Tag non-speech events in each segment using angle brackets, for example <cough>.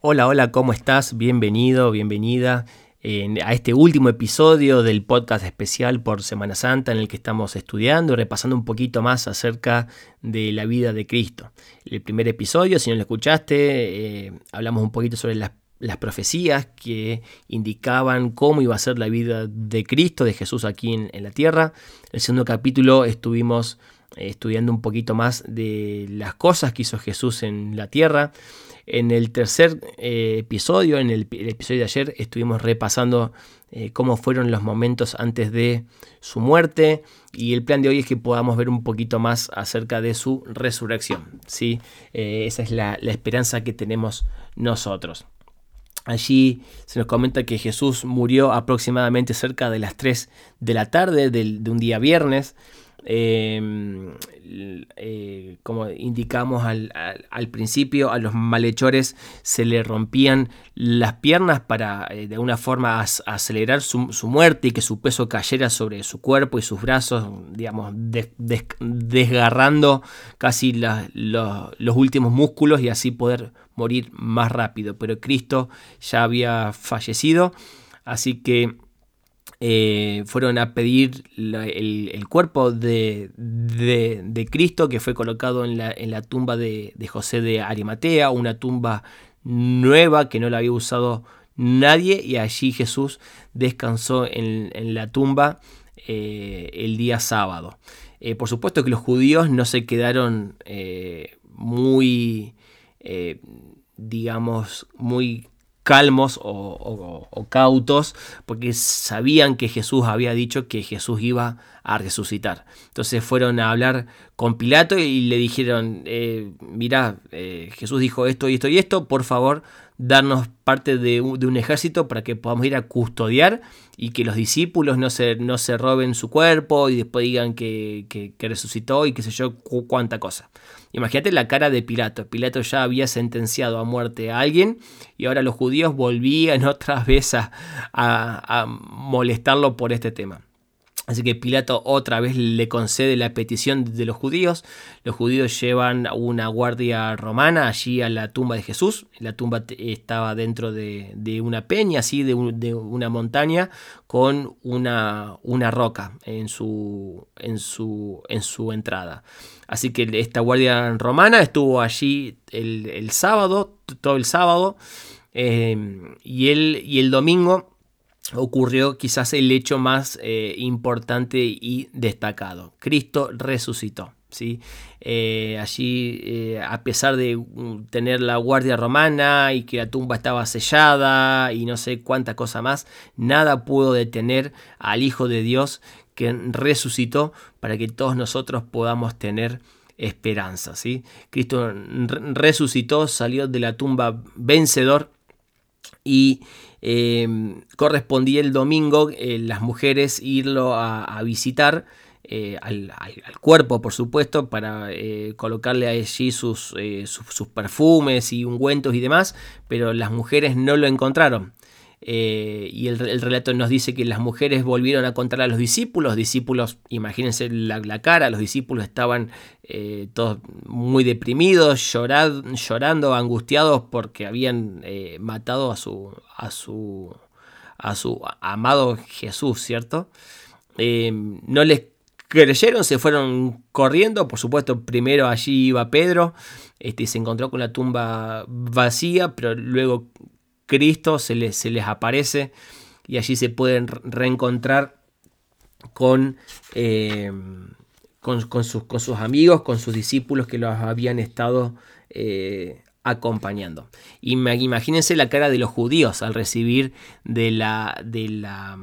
Hola, hola, ¿cómo estás? Bienvenido, bienvenida a este último episodio del podcast especial por Semana Santa en el que estamos estudiando y repasando un poquito más acerca de la vida de Cristo. El primer episodio, si no lo escuchaste, eh, hablamos un poquito sobre las, profecías que indicaban cómo iba a ser la vida de Cristo, de Jesús aquí en, la tierra. En el segundo capítulo estuvimos eh, estudiando un poquito más de las cosas que hizo Jesús en la tierra. En el tercer eh, episodio, en el, episodio de ayer, estuvimos repasando eh, cómo fueron los momentos antes de su muerte y el plan de hoy es que podamos ver un poquito más acerca de su resurrección. ¿sí? Eh, esa es la, esperanza que tenemos nosotros. Allí se nos comenta que Jesús murió aproximadamente cerca de las 3 de la tarde de un día viernes. Em, eh, como indicamos al, principio, a los malhechores se le rompían las piernas para eh, de alguna forma acelerar su, muerte y que su peso cayera sobre su cuerpo y sus brazos, digamos, desgarrando casi los últimos músculos y así poder morir más rápido. Pero Cristo ya había fallecido, así que eh, fueron a pedir el, cuerpo de, Cristo que fue colocado en la, tumba de, José de Arimatea, una tumba nueva que no la había usado nadie y allí Jesús descansó en, la tumba eh, el día sábado. Eh, por supuesto que los judíos no se quedaron muy, digamos, muy calmos o, cautos, porque sabían que Jesús había dicho que Jesús iba a resucitar. Entonces fueron a hablar con Pilato y le dijeron, eh, mira, eh, Jesús dijo esto y esto y esto, por favor, darnos parte de un, ejército para que podamos ir a custodiar y que los discípulos no se, no se roben su cuerpo y después digan que, resucitó y qué sé yo, cuánta cosa. Imagínate la cara de Pilato. Pilato ya había sentenciado a muerte a alguien y ahora los judíos volvían <laughs> otra vez a molestarlo por este tema. Así que Pilato otra vez le concede la petición de los judíos. Los judíos llevan una guardia romana allí a la tumba de Jesús. La tumba estaba dentro de, una peña, así de, una montaña, con una, una roca en su, en, su, en su, entrada. Así que esta guardia romana estuvo allí el, sábado, todo el sábado, eh, y, el, y el domingo ocurrió quizás el hecho más eh, importante y destacado. Cristo resucitó. ¿sí? Eh, allí, eh, a pesar de mm, tener la guardia romana y que la tumba estaba sellada y no sé cuánta cosa más, nada pudo detener al Hijo de Dios que resucitó para que todos nosotros podamos tener esperanza. ¿sí? Cristo resucitó, salió de la tumba vencedor y Em, correspondía el domingo eh, las mujeres irlo a, visitar. Eh, al, cuerpo, por supuesto, para eh, colocarle allí sus, sus, perfumes y ungüentos y demás, pero las mujeres no lo encontraron. Eh, y el, relato nos dice que las mujeres volvieron a contar a los discípulos. discípulos, imagínense la, cara, los discípulos estaban eh, todos muy deprimidos, llorando, angustiados porque habían eh, matado a su, a, su, a su amado Jesús, ¿cierto? no les creyeron, se fueron corriendo. Por supuesto, primero allí iba Pedro, este, se encontró con la tumba vacía, pero luego Cristo se les, aparece y allí se pueden reencontrar con, eh, con, sus, amigos, con sus discípulos que los habían estado eh, acompañando. Imagínense la cara de los judíos al recibir de la, de la,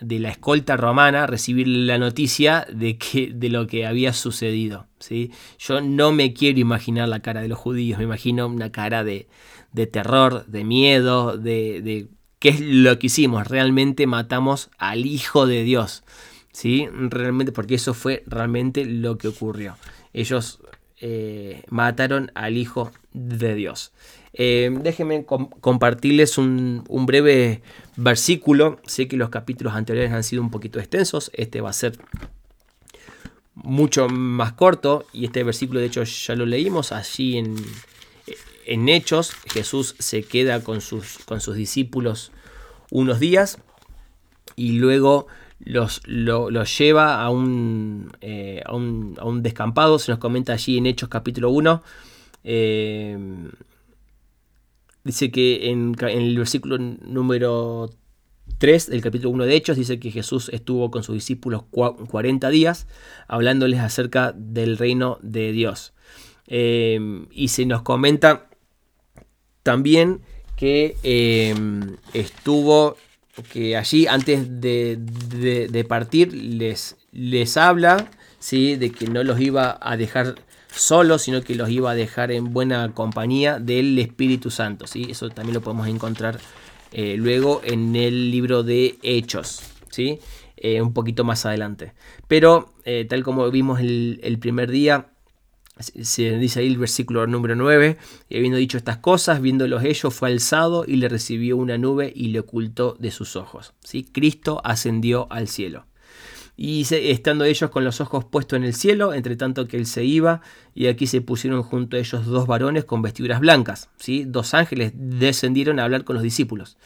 de la escolta romana, recibir la noticia de, que, de lo que había sucedido. ¿sí? Yo no me quiero imaginar la cara de los judíos, me imagino una cara de, de terror, de miedo, de, de qué es lo que hicimos. Realmente matamos al Hijo de Dios. ¿sí? Realmente, porque eso fue realmente lo que ocurrió. Ellos eh, mataron al Hijo de Dios. Eh, déjenme compartirles un, un, breve versículo. Sé que los capítulos anteriores han sido un poquito extensos. Este va a ser mucho más corto. Y este versículo, de hecho, ya lo leímos allí en, en Hechos Jesús se queda con sus, con sus discípulos unos días y luego los, lleva a un, eh, a, un, a un, descampado, se nos comenta allí en Hechos capítulo 1. Eh, dice que en, en, el versículo número 3 del capítulo 1 de Hechos dice que Jesús estuvo con sus discípulos 40 días hablándoles acerca del reino de Dios. Eh, y se nos comenta también que estuvo que allí antes de, partir les, les habla ¿sí? de que no los iba a dejar solos, sino que los iba a dejar en buena compañía del Espíritu Santo. ¿sí? Eso también lo podemos encontrar eh, luego en el libro de Hechos, ¿sí? Eh, un poquito más adelante. Pero eh, tal como vimos el, el primer día, se dice ahí el versículo número 9, y habiendo dicho estas cosas, viéndolos ellos, fue alzado y le recibió una nube y le ocultó de sus ojos. ¿sí? Cristo ascendió al cielo. Y estando ellos con los ojos puestos en el cielo, entre tanto que él se iba, y aquí se pusieron junto a ellos dos varones con vestiduras blancas. ¿sí? Dos ángeles descendieron a hablar con los discípulos.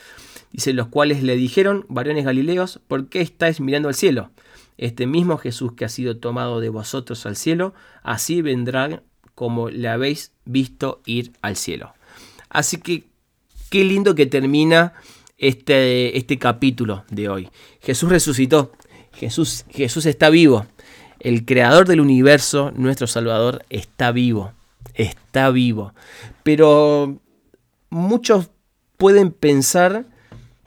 Dice, los cuales le dijeron, varones galileos, ¿por qué estáis mirando al cielo? Este mismo Jesús que ha sido tomado de vosotros al cielo, así vendrá como le habéis visto ir al cielo. Así que qué lindo que termina este, este capítulo de hoy. Jesús resucitó, Jesús, Jesús está vivo. El creador del universo, nuestro Salvador, está vivo. Está vivo. Pero muchos pueden pensar,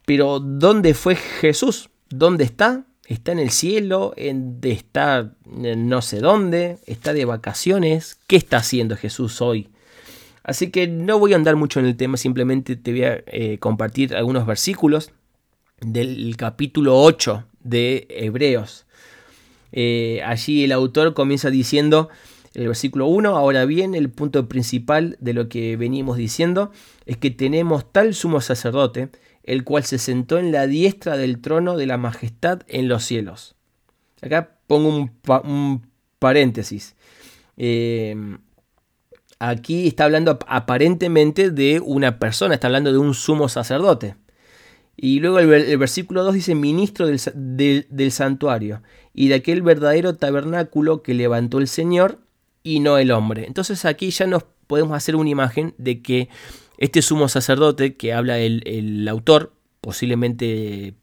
pero ¿dónde fue Jesús? ¿Dónde está? Está en el cielo, está en no sé dónde, está de vacaciones. ¿Qué está haciendo Jesús hoy? Así que no voy a andar mucho en el tema, simplemente te voy a eh, compartir algunos versículos del capítulo 8 de Hebreos. Eh, allí el autor comienza diciendo, el versículo 1, ahora bien, el punto principal de lo que venimos diciendo es que tenemos tal sumo sacerdote, el cual se sentó en la diestra del trono de la majestad en los cielos. Acá pongo un, paréntesis. Em, aquí está hablando aparentemente de una persona, está hablando de un sumo sacerdote. Y luego el, versículo 2 dice ministro del, del, santuario y de aquel verdadero tabernáculo que levantó el Señor y no el hombre. Entonces aquí ya nos podemos hacer una imagen de que este sumo sacerdote que habla el, autor, posiblemente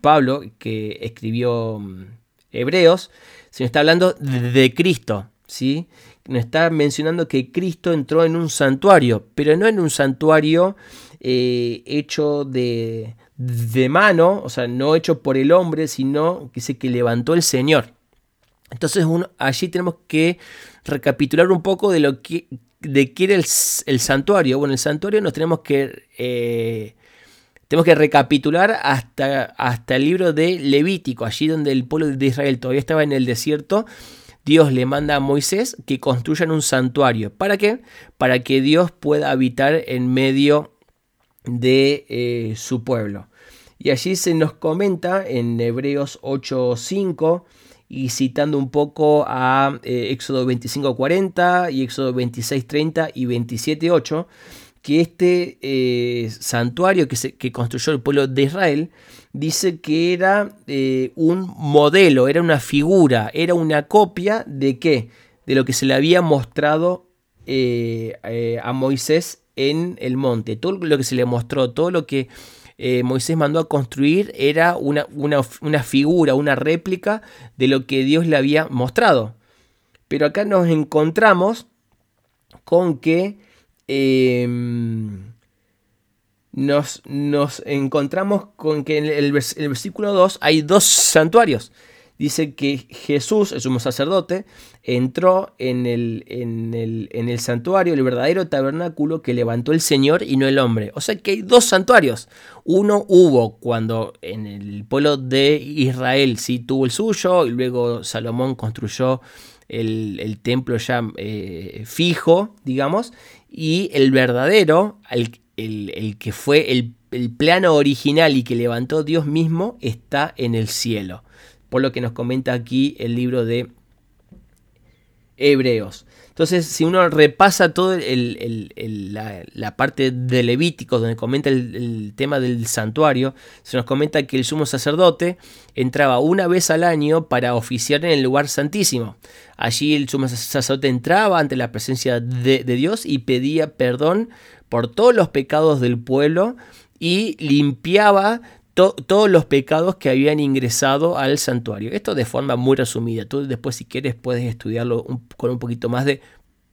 Pablo, que escribió mm, Hebreos, se nos está hablando de Cristo, ¿sí? Nos está mencionando que Cristo entró en un santuario, pero no en un santuario eh, hecho de, de mano, o sea, no hecho por el hombre, sino que dice que levantó el Señor. Entonces allí tenemos que recapitular un poco de lo que de qué era el, santuario. Bueno, el santuario nos tenemos que, eh, tenemos que recapitular hasta, hasta el libro de Levítico, allí donde el pueblo de Israel todavía estaba en el desierto. Dios le manda a Moisés que construyan un santuario. ¿Para qué? Para que Dios pueda habitar en medio de eh, su pueblo. Y allí se nos comenta en Hebreos 8:5 y citando un poco a eh, Éxodo 25.40 y Éxodo 26.30 y 27.8, que este eh, santuario que, se, que, construyó el pueblo de Israel dice que era eh, un modelo, era una figura, era una copia de qué? De lo que se le había mostrado a Moisés en el monte, todo lo que se le mostró, todo lo que eh, Moisés mandó a construir era una, una, figura, una réplica de lo que Dios le había mostrado. Pero acá nos encontramos con que em, nos, nos, encontramos con que en el, el versículo 2 hay dos santuarios dice que Jesús, el sumo sacerdote, entró en el, en, el, en el, santuario, el verdadero tabernáculo que levantó el Señor y no el hombre. O sea que hay dos santuarios. Uno hubo cuando en el pueblo de Israel sí tuvo el suyo y luego Salomón construyó el, templo ya eh, fijo, digamos, y el verdadero, el, el que fue el, el plano original y que levantó Dios mismo, está en el cielo por lo que nos comenta aquí el libro de Hebreos. Entonces, si uno repasa toda la, parte de Levítico, donde comenta el, tema del santuario, se nos comenta que el sumo sacerdote entraba una vez al año para oficiar en el lugar santísimo. Allí el sumo sacerdote entraba ante la presencia de, Dios y pedía perdón por todos los pecados del pueblo y limpiaba todos los pecados que habían ingresado al santuario. Esto de forma muy resumida. Tú después si quieres puedes estudiarlo con un poquito más de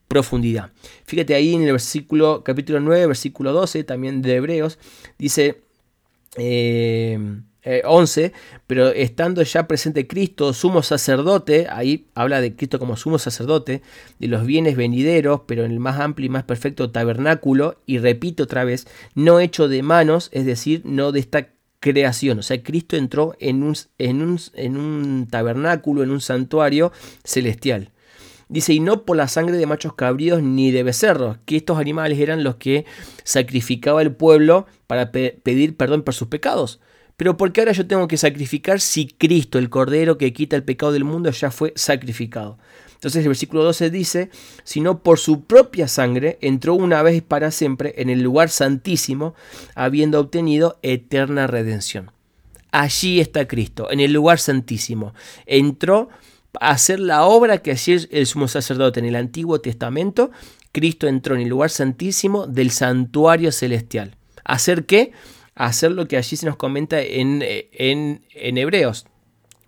profundidad. Fíjate ahí en el versículo, capítulo 9, versículo 12, también de Hebreos, dice 11, eh, eh, pero estando ya presente Cristo, sumo sacerdote, ahí habla de Cristo como sumo sacerdote, de los bienes venideros, pero en el más amplio y más perfecto tabernáculo, y repito otra vez, no hecho de manos, es decir, no de esta creación. O sea, Cristo entró en un, en un, en un tabernáculo, en un santuario celestial. Dice, y no por la sangre de machos cabríos ni de becerros, que estos animales eran los que sacrificaba el pueblo para pedir perdón por sus pecados. Pero ¿por qué ahora yo tengo que sacrificar si Cristo, el Cordero que quita el pecado del mundo, ya fue sacrificado? Entonces el versículo 12 dice, sino por su propia sangre entró una vez para siempre en el lugar santísimo, habiendo obtenido eterna redención. Allí está Cristo, en el lugar santísimo. Entró a hacer la obra que hacía el sumo sacerdote en el Antiguo Testamento. Cristo entró en el lugar santísimo del santuario celestial. ¿Hacer qué? hacer lo que allí se nos comenta en, en, en Hebreos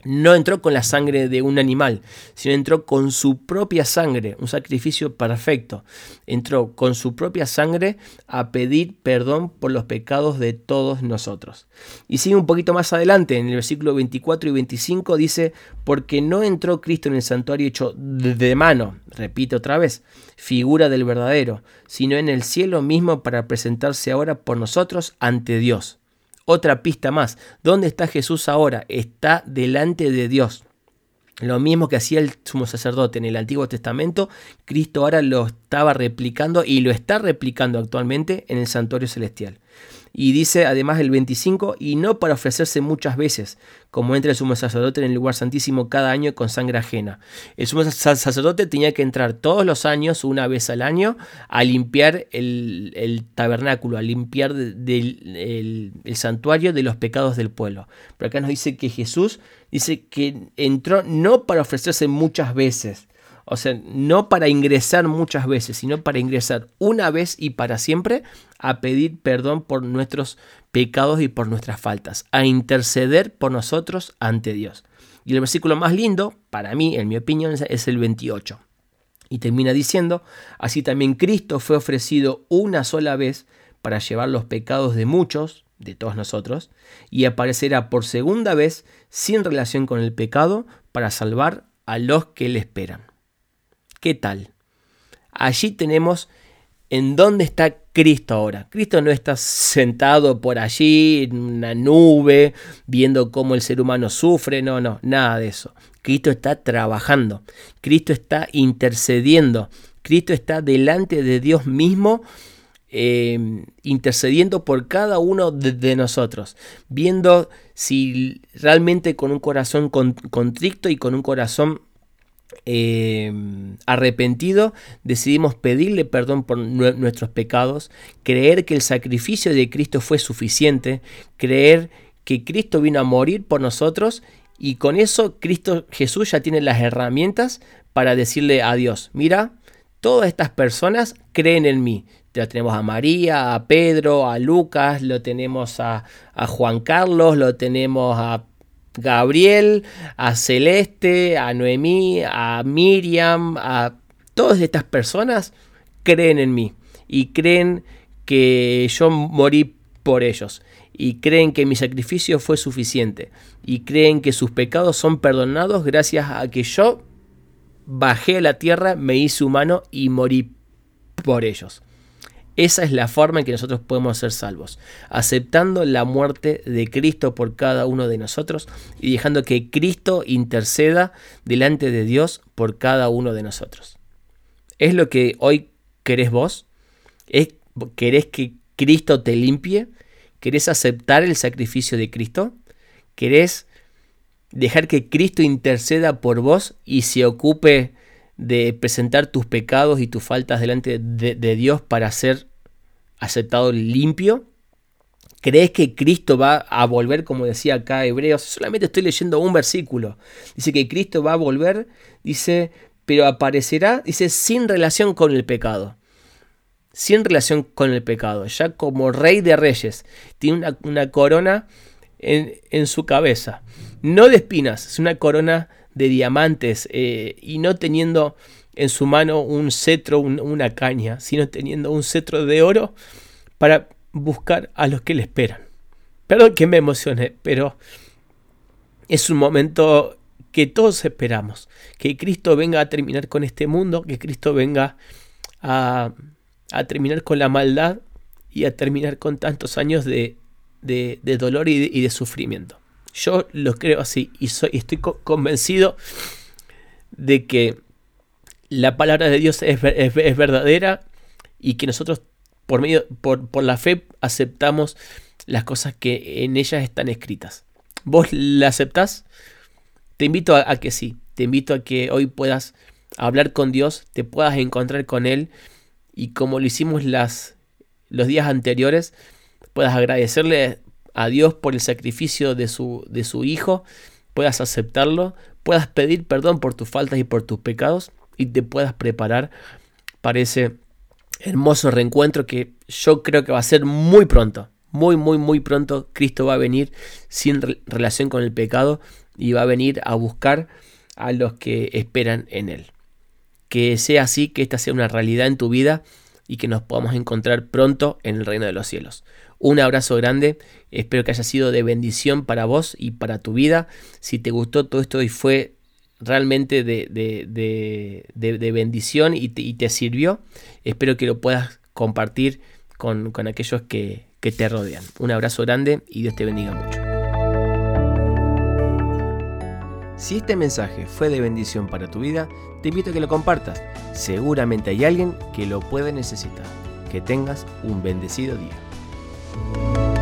no entró con la sangre de un animal, sino entró con su propia sangre, un sacrificio perfecto. Entró con su propia sangre a pedir perdón por los pecados de todos nosotros. Y sigue un poquito más adelante, en el versículo 24 y 25 dice, porque no entró Cristo en el santuario hecho de mano, repite otra vez, figura del verdadero, sino en el cielo mismo para presentarse ahora por nosotros ante Dios. Otra pista más. ¿Dónde está Jesús ahora? Está delante de Dios. Lo mismo que hacía el sumo sacerdote en el Antiguo Testamento, Cristo ahora lo estaba replicando y lo está replicando actualmente en el santuario celestial. Y dice además el 25, y no para ofrecerse muchas veces, como entra el sumo sacerdote en el lugar santísimo cada año con sangre ajena. El sumo sacerdote tenía que entrar todos los años, una vez al año, a limpiar el, tabernáculo, a limpiar el, el santuario de los pecados del pueblo. Pero acá nos dice que Jesús dice que entró no para ofrecerse muchas veces, o sea, no para ingresar muchas veces, sino para ingresar una vez y para siempre a pedir perdón por nuestros pecados y por nuestras faltas, a interceder por nosotros ante Dios. Y el versículo más lindo, para mí, en mi opinión, es el 28. Y termina diciendo, así también Cristo fue ofrecido una sola vez para llevar los pecados de muchos, de todos nosotros, y aparecerá por segunda vez sin relación con el pecado para salvar a los que le esperan. ¿Qué tal? Allí tenemos en dónde está Cristo ahora. Cristo no está sentado por allí en una nube viendo cómo el ser humano sufre, no, no, nada de eso. Cristo está trabajando, Cristo está intercediendo, Cristo está delante de Dios mismo. Em, intercediendo por cada uno de, nosotros, viendo si realmente con un corazón contrito y con un corazón eh, arrepentido, decidimos pedirle perdón por nuestros pecados, creer que el sacrificio de Cristo fue suficiente, creer que Cristo vino a morir por nosotros y con eso Cristo Jesús ya tiene las herramientas para decirle a Dios, mira, todas estas personas creen en mí. Ya tenemos a María, a Pedro, a Lucas, lo tenemos a, a Juan Carlos, lo tenemos a Gabriel, a Celeste, a Noemí, a Miriam, a todas estas personas creen en mí y creen que yo morí por ellos y creen que mi sacrificio fue suficiente y creen que sus pecados son perdonados gracias a que yo bajé a la tierra, me hice humano y morí por ellos. Esa es la forma en que nosotros podemos ser salvos, aceptando la muerte de Cristo por cada uno de nosotros y dejando que Cristo interceda delante de Dios por cada uno de nosotros. ¿Es lo que hoy querés vos? ¿Es, ¿Querés que Cristo te limpie? ¿Querés aceptar el sacrificio de Cristo? ¿Querés dejar que Cristo interceda por vos y se ocupe de presentar tus pecados y tus faltas delante de, de Dios para ser aceptado limpio? ¿Crees que Cristo va a volver, como decía acá Hebreos? Solamente estoy leyendo un versículo. Dice que Cristo va a volver, dice, pero aparecerá, dice, sin relación con el pecado. Sin relación con el pecado. Ya como rey de reyes. Tiene una, corona en, su cabeza. No de espinas, es una corona de diamantes. Eh, y no teniendo en su mano un cetro, una caña, sino teniendo un cetro de oro para buscar a los que le esperan. Perdón que me emocioné, pero es un momento que todos esperamos. Que Cristo venga a terminar con este mundo, que Cristo venga a, terminar con la maldad y a terminar con tantos años de, dolor y de, sufrimiento. Yo lo creo así y soy, estoy convencido de que la palabra de Dios es, verdadera y que nosotros por, medio, por, la fe aceptamos las cosas que en ellas están escritas. ¿Vos la aceptás? Te invito a, que sí, te invito a que hoy puedas hablar con Dios, te puedas encontrar con Él y como lo hicimos las, los días anteriores, puedas agradecerle a Dios por el sacrificio de su, de su Hijo, puedas aceptarlo, puedas pedir perdón por tus faltas y por tus pecados y te puedas preparar para ese hermoso reencuentro que yo creo que va a ser muy pronto. Muy, muy, muy pronto Cristo va a venir sin relación con el pecado y va a venir a buscar a los que esperan en Él. Que sea así, que esta sea una realidad en tu vida y que nos podamos encontrar pronto en el reino de los cielos. Un abrazo grande, espero que haya sido de bendición para vos y para tu vida. Si te gustó todo esto y fue realmente de, de, bendición y te, sirvió. Espero que lo puedas compartir con, aquellos que, que te rodean. Un abrazo grande y Dios te bendiga mucho. Si este mensaje fue de bendición para tu vida, te invito a que lo compartas. Seguramente hay alguien que lo puede necesitar. Que tengas un bendecido día.